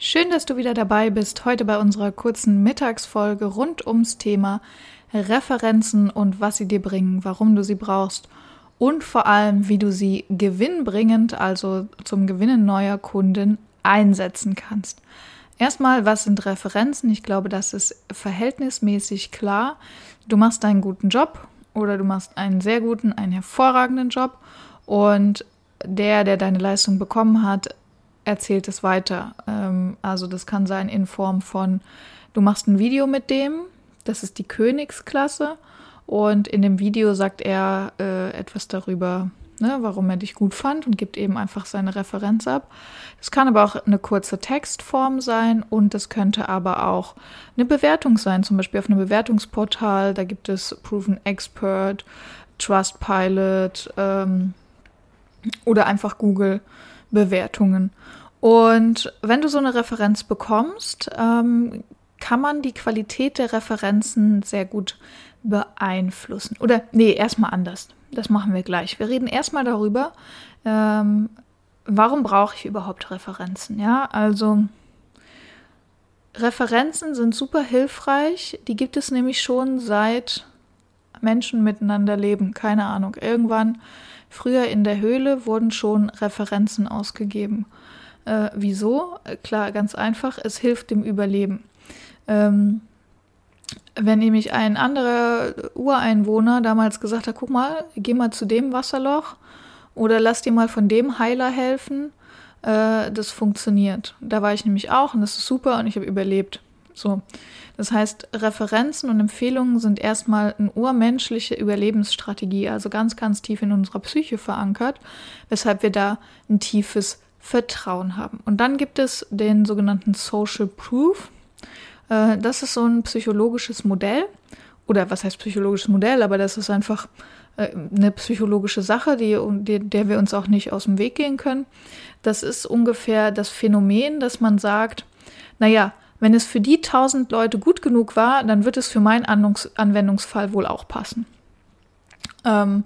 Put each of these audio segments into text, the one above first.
Schön, dass du wieder dabei bist, heute bei unserer kurzen Mittagsfolge rund ums Thema Referenzen und was sie dir bringen, warum du sie brauchst und vor allem, wie du sie gewinnbringend, also zum Gewinnen neuer Kunden, einsetzen kannst. Erstmal, was sind Referenzen? Ich glaube, das ist verhältnismäßig klar. Du machst einen guten Job oder du machst einen sehr guten, einen hervorragenden Job und der, der deine Leistung bekommen hat, erzählt es weiter. Ähm, also das kann sein in Form von, du machst ein Video mit dem, das ist die Königsklasse und in dem Video sagt er äh, etwas darüber, ne, warum er dich gut fand und gibt eben einfach seine Referenz ab. Das kann aber auch eine kurze Textform sein und das könnte aber auch eine Bewertung sein, zum Beispiel auf einem Bewertungsportal. Da gibt es Proven Expert, Trustpilot ähm, oder einfach Google Bewertungen. Und wenn du so eine Referenz bekommst, ähm, kann man die Qualität der Referenzen sehr gut beeinflussen. Oder nee, erstmal anders. Das machen wir gleich. Wir reden erstmal darüber, ähm, warum brauche ich überhaupt Referenzen? Ja, also Referenzen sind super hilfreich. Die gibt es nämlich schon seit Menschen miteinander leben. Keine Ahnung. Irgendwann früher in der Höhle wurden schon Referenzen ausgegeben. Äh, wieso? Klar, ganz einfach. Es hilft dem Überleben. Ähm, wenn nämlich ein anderer Ureinwohner damals gesagt hat, guck mal, geh mal zu dem Wasserloch oder lass dir mal von dem Heiler helfen, äh, das funktioniert. Da war ich nämlich auch und das ist super und ich habe überlebt. So. Das heißt, Referenzen und Empfehlungen sind erstmal eine urmenschliche Überlebensstrategie, also ganz, ganz tief in unserer Psyche verankert, weshalb wir da ein tiefes Vertrauen haben. Und dann gibt es den sogenannten Social Proof. Äh, das ist so ein psychologisches Modell. Oder was heißt psychologisches Modell? Aber das ist einfach äh, eine psychologische Sache, die, der wir uns auch nicht aus dem Weg gehen können. Das ist ungefähr das Phänomen, dass man sagt, naja, wenn es für die tausend Leute gut genug war, dann wird es für meinen Anwendungsfall wohl auch passen. Ähm,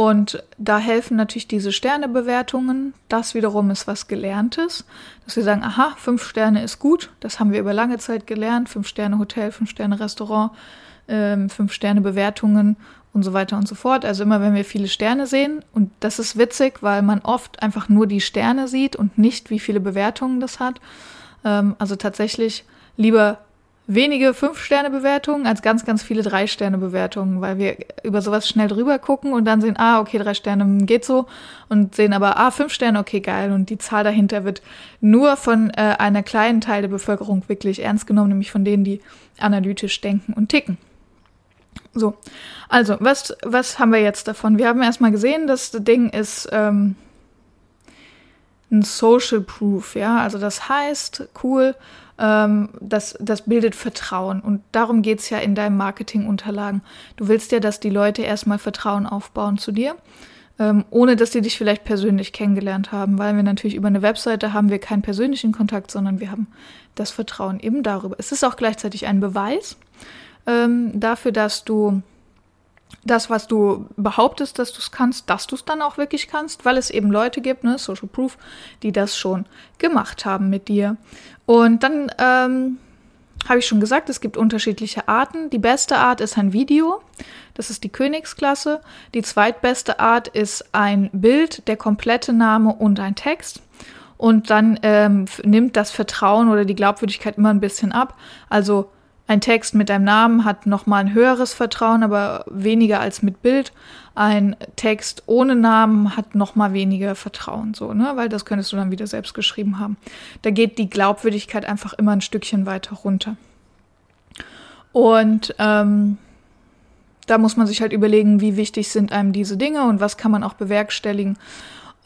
und da helfen natürlich diese Sternebewertungen. Das wiederum ist was Gelerntes, dass wir sagen, aha, fünf Sterne ist gut. Das haben wir über lange Zeit gelernt. Fünf Sterne Hotel, fünf Sterne Restaurant, ähm, fünf Sterne Bewertungen und so weiter und so fort. Also immer, wenn wir viele Sterne sehen, und das ist witzig, weil man oft einfach nur die Sterne sieht und nicht, wie viele Bewertungen das hat. Ähm, also tatsächlich lieber wenige Fünf-Sterne-Bewertungen als ganz, ganz viele Drei-Sterne-Bewertungen, weil wir über sowas schnell drüber gucken und dann sehen, ah, okay, drei Sterne geht so und sehen aber, ah, fünf Sterne, okay, geil. Und die Zahl dahinter wird nur von äh, einer kleinen Teil der Bevölkerung wirklich ernst genommen, nämlich von denen, die analytisch denken und ticken. So, also, was, was haben wir jetzt davon? Wir haben erstmal gesehen, das Ding ist ähm, ein Social Proof, ja, also das heißt, cool, ähm, das, das bildet Vertrauen. Und darum geht es ja in deinen Marketingunterlagen. Du willst ja, dass die Leute erstmal Vertrauen aufbauen zu dir, ähm, ohne dass sie dich vielleicht persönlich kennengelernt haben, weil wir natürlich über eine Webseite haben wir keinen persönlichen Kontakt, sondern wir haben das Vertrauen eben darüber. Es ist auch gleichzeitig ein Beweis ähm, dafür, dass du das, was du behauptest, dass du es kannst, dass du es dann auch wirklich kannst, weil es eben Leute gibt, ne, Social Proof, die das schon gemacht haben mit dir. Und dann ähm, habe ich schon gesagt, es gibt unterschiedliche Arten. Die beste Art ist ein Video. Das ist die Königsklasse. Die zweitbeste Art ist ein Bild, der komplette Name und ein Text. Und dann ähm, nimmt das Vertrauen oder die Glaubwürdigkeit immer ein bisschen ab. Also ein Text mit deinem Namen hat nochmal ein höheres Vertrauen, aber weniger als mit Bild. Ein Text ohne Namen hat nochmal weniger Vertrauen, so, ne? Weil das könntest du dann wieder selbst geschrieben haben. Da geht die Glaubwürdigkeit einfach immer ein Stückchen weiter runter. Und ähm, da muss man sich halt überlegen, wie wichtig sind einem diese Dinge und was kann man auch bewerkstelligen.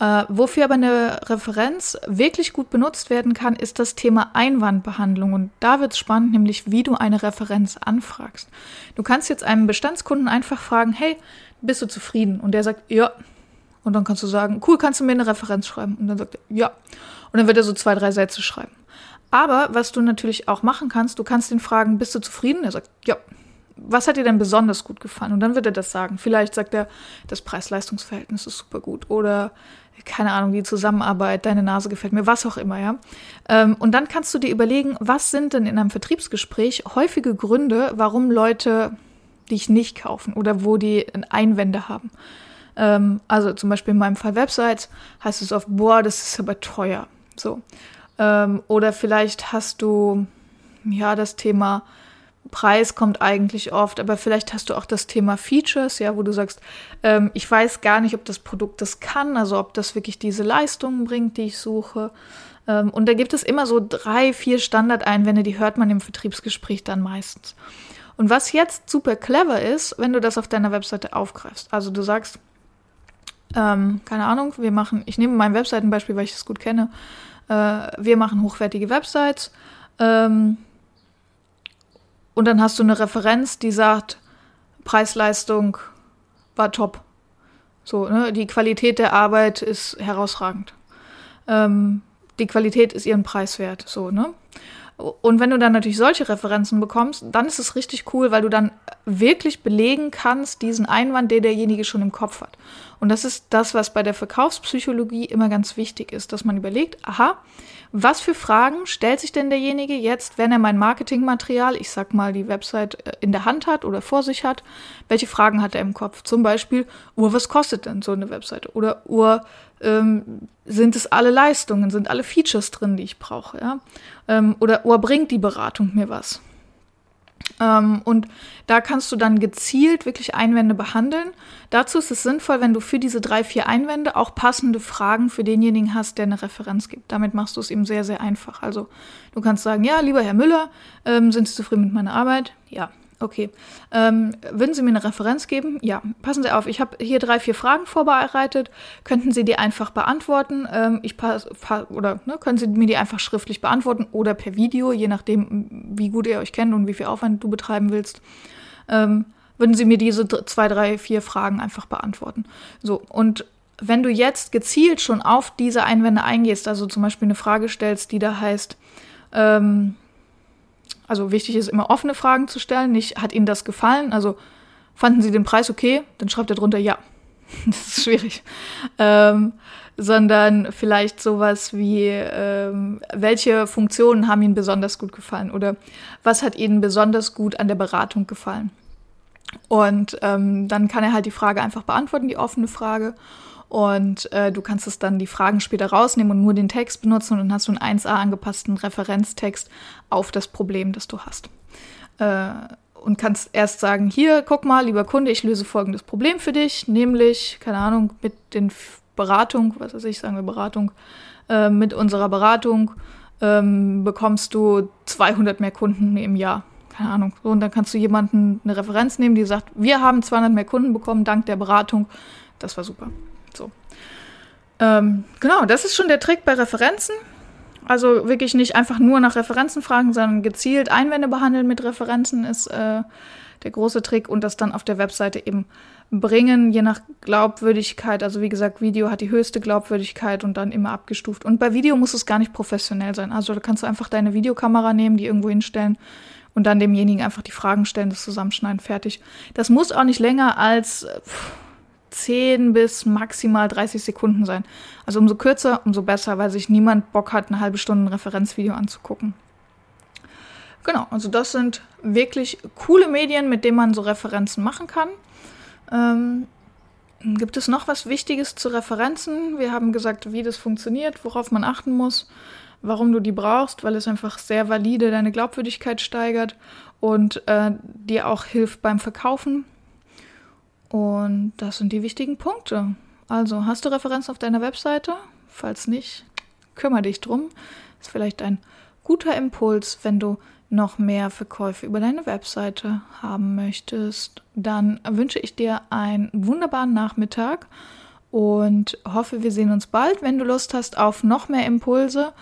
Äh, wofür aber eine Referenz wirklich gut benutzt werden kann, ist das Thema Einwandbehandlung. Und da wird es spannend, nämlich wie du eine Referenz anfragst. Du kannst jetzt einem Bestandskunden einfach fragen, hey, bist du zufrieden? Und der sagt, ja. Und dann kannst du sagen, cool, kannst du mir eine Referenz schreiben? Und dann sagt er, ja. Und dann wird er so zwei, drei Sätze schreiben. Aber was du natürlich auch machen kannst, du kannst ihn fragen, bist du zufrieden? Er sagt, ja. Was hat dir denn besonders gut gefallen? Und dann wird er das sagen. Vielleicht sagt er, das Preis-Leistungs-Verhältnis ist super gut. Oder keine Ahnung, die Zusammenarbeit, deine Nase gefällt mir, was auch immer, ja. Ähm, und dann kannst du dir überlegen, was sind denn in einem Vertriebsgespräch häufige Gründe, warum Leute dich nicht kaufen oder wo die Einwände haben. Ähm, also zum Beispiel in meinem Fall Websites heißt es oft, boah, das ist aber teuer. So. Ähm, oder vielleicht hast du ja das Thema Preis kommt eigentlich oft, aber vielleicht hast du auch das Thema Features, ja, wo du sagst, ähm, ich weiß gar nicht, ob das Produkt das kann, also ob das wirklich diese Leistungen bringt, die ich suche. Ähm, und da gibt es immer so drei, vier Standardeinwände, die hört man im Vertriebsgespräch dann meistens. Und was jetzt super clever ist, wenn du das auf deiner Webseite aufgreifst. Also du sagst, ähm, keine Ahnung, wir machen, ich nehme mein Webseitenbeispiel, weil ich es gut kenne. Äh, wir machen hochwertige Websites. Ähm, und dann hast du eine Referenz, die sagt, Preis-Leistung war top. So, ne? Die Qualität der Arbeit ist herausragend. Ähm, die Qualität ist ihren Preis wert. So, ne? Und wenn du dann natürlich solche Referenzen bekommst, dann ist es richtig cool, weil du dann wirklich belegen kannst, diesen Einwand, den derjenige schon im Kopf hat. Und das ist das, was bei der Verkaufspsychologie immer ganz wichtig ist, dass man überlegt, aha, was für Fragen stellt sich denn derjenige jetzt, wenn er mein Marketingmaterial, ich sag mal, die Website äh, in der Hand hat oder vor sich hat? Welche Fragen hat er im Kopf? Zum Beispiel, Uhr, was kostet denn so eine Webseite? Oder Uhr, ähm, sind es alle Leistungen, sind alle Features drin, die ich brauche, ja? Ähm, oder Uhr, bringt die Beratung mir was? Ähm, und da kannst du dann gezielt wirklich Einwände behandeln. Dazu ist es sinnvoll, wenn du für diese drei, vier Einwände auch passende Fragen für denjenigen hast, der eine Referenz gibt. Damit machst du es ihm sehr, sehr einfach. Also du kannst sagen, ja, lieber Herr Müller, ähm, sind Sie zufrieden mit meiner Arbeit? Ja. Okay. Ähm, würden Sie mir eine Referenz geben? Ja. Passen Sie auf, ich habe hier drei, vier Fragen vorbereitet. Könnten Sie die einfach beantworten? Ähm, ich pass, oder ne, können Sie mir die einfach schriftlich beantworten oder per Video, je nachdem, wie gut ihr euch kennt und wie viel Aufwand du betreiben willst. Ähm, würden Sie mir diese zwei, drei, vier Fragen einfach beantworten? So, und wenn du jetzt gezielt schon auf diese Einwände eingehst, also zum Beispiel eine Frage stellst, die da heißt, ähm, also wichtig ist immer offene Fragen zu stellen, nicht hat Ihnen das gefallen? Also fanden Sie den Preis okay? Dann schreibt er drunter ja. das ist schwierig. Ähm, sondern vielleicht sowas wie, ähm, welche Funktionen haben Ihnen besonders gut gefallen oder was hat Ihnen besonders gut an der Beratung gefallen? Und ähm, dann kann er halt die Frage einfach beantworten, die offene Frage. Und äh, du kannst es dann die Fragen später rausnehmen und nur den Text benutzen und dann hast du einen 1a angepassten Referenztext auf das Problem, das du hast. Äh, und kannst erst sagen, hier, guck mal, lieber Kunde, ich löse folgendes Problem für dich, nämlich, keine Ahnung, mit den Beratung, was weiß ich, sagen wir Beratung, äh, mit unserer Beratung ähm, bekommst du 200 mehr Kunden im Jahr. Keine Ahnung. So, und dann kannst du jemanden eine Referenz nehmen, die sagt, wir haben 200 mehr Kunden bekommen dank der Beratung. Das war super. So. Ähm, genau, das ist schon der Trick bei Referenzen. Also wirklich nicht einfach nur nach Referenzen fragen, sondern gezielt Einwände behandeln mit Referenzen ist äh, der große Trick und das dann auf der Webseite eben bringen, je nach Glaubwürdigkeit. Also wie gesagt, Video hat die höchste Glaubwürdigkeit und dann immer abgestuft. Und bei Video muss es gar nicht professionell sein. Also da kannst du einfach deine Videokamera nehmen, die irgendwo hinstellen und dann demjenigen einfach die Fragen stellen, das zusammenschneiden, fertig. Das muss auch nicht länger als 10 bis maximal 30 Sekunden sein. Also umso kürzer, umso besser, weil sich niemand Bock hat, eine halbe Stunde ein Referenzvideo anzugucken. Genau, also das sind wirklich coole Medien, mit denen man so Referenzen machen kann. Ähm, gibt es noch was Wichtiges zu Referenzen? Wir haben gesagt, wie das funktioniert, worauf man achten muss, warum du die brauchst, weil es einfach sehr valide deine Glaubwürdigkeit steigert und äh, dir auch hilft beim Verkaufen. Und das sind die wichtigen Punkte. Also, hast du Referenzen auf deiner Webseite? Falls nicht, kümmere dich drum. Ist vielleicht ein guter Impuls, wenn du noch mehr Verkäufe über deine Webseite haben möchtest, dann wünsche ich dir einen wunderbaren Nachmittag und hoffe, wir sehen uns bald. Wenn du Lust hast auf noch mehr Impulse,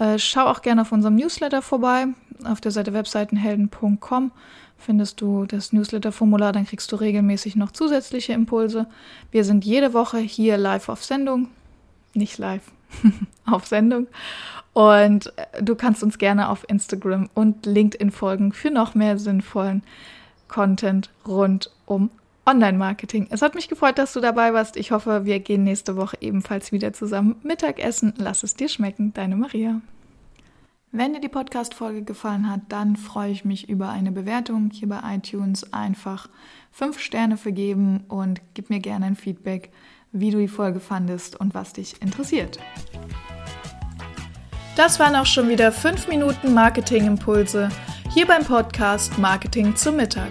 äh, schau auch gerne auf unserem Newsletter vorbei. Auf der Seite webseitenhelden.com findest du das Newsletter-Formular, dann kriegst du regelmäßig noch zusätzliche Impulse. Wir sind jede Woche hier live auf Sendung. Nicht live, auf Sendung. Und äh, du kannst uns gerne auf Instagram und LinkedIn folgen für noch mehr sinnvollen Content rund um Online-Marketing. Es hat mich gefreut, dass du dabei warst. Ich hoffe, wir gehen nächste Woche ebenfalls wieder zusammen Mittagessen. Lass es dir schmecken, deine Maria. Wenn dir die Podcast-Folge gefallen hat, dann freue ich mich über eine Bewertung hier bei iTunes. Einfach fünf Sterne vergeben und gib mir gerne ein Feedback, wie du die Folge fandest und was dich interessiert. Das waren auch schon wieder fünf Minuten Marketing-Impulse hier beim Podcast Marketing zum Mittag.